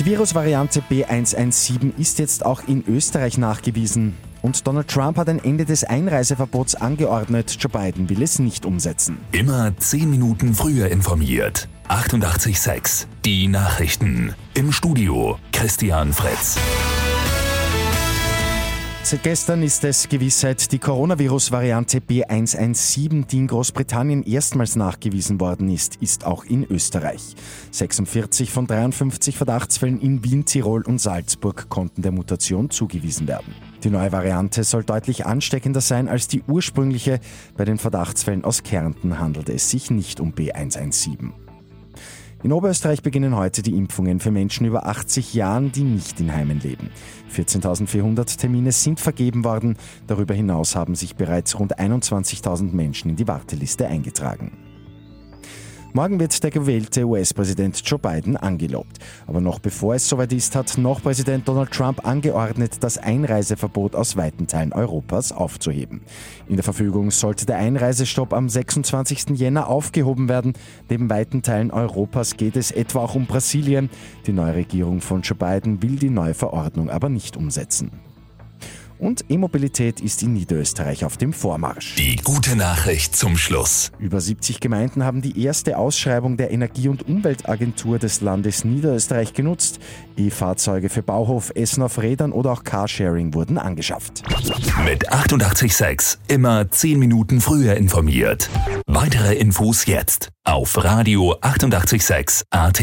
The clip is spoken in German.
Die Virusvariante B117 ist jetzt auch in Österreich nachgewiesen. Und Donald Trump hat ein Ende des Einreiseverbots angeordnet. Joe Biden will es nicht umsetzen. Immer 10 Minuten früher informiert. 88.6 Die Nachrichten. Im Studio Christian Fritz. Seit gestern ist es Gewissheit, die Coronavirus-Variante B117, die in Großbritannien erstmals nachgewiesen worden ist, ist auch in Österreich. 46 von 53 Verdachtsfällen in Wien, Tirol und Salzburg konnten der Mutation zugewiesen werden. Die neue Variante soll deutlich ansteckender sein als die ursprüngliche. Bei den Verdachtsfällen aus Kärnten handelt es sich nicht um B117. In Oberösterreich beginnen heute die Impfungen für Menschen über 80 Jahren, die nicht in Heimen leben. 14.400 Termine sind vergeben worden. Darüber hinaus haben sich bereits rund 21.000 Menschen in die Warteliste eingetragen. Morgen wird der gewählte US-Präsident Joe Biden angelobt. Aber noch bevor es soweit ist, hat noch Präsident Donald Trump angeordnet, das Einreiseverbot aus weiten Teilen Europas aufzuheben. In der Verfügung sollte der Einreisestopp am 26. Jänner aufgehoben werden. Neben weiten Teilen Europas geht es etwa auch um Brasilien. Die neue Regierung von Joe Biden will die neue Verordnung aber nicht umsetzen und E-Mobilität ist in Niederösterreich auf dem Vormarsch. Die gute Nachricht zum Schluss. Über 70 Gemeinden haben die erste Ausschreibung der Energie- und Umweltagentur des Landes Niederösterreich genutzt. E-Fahrzeuge für Bauhof, Essen auf Rädern oder auch Carsharing wurden angeschafft. Mit 886 immer 10 Minuten früher informiert. Weitere Infos jetzt auf Radio 886 AT.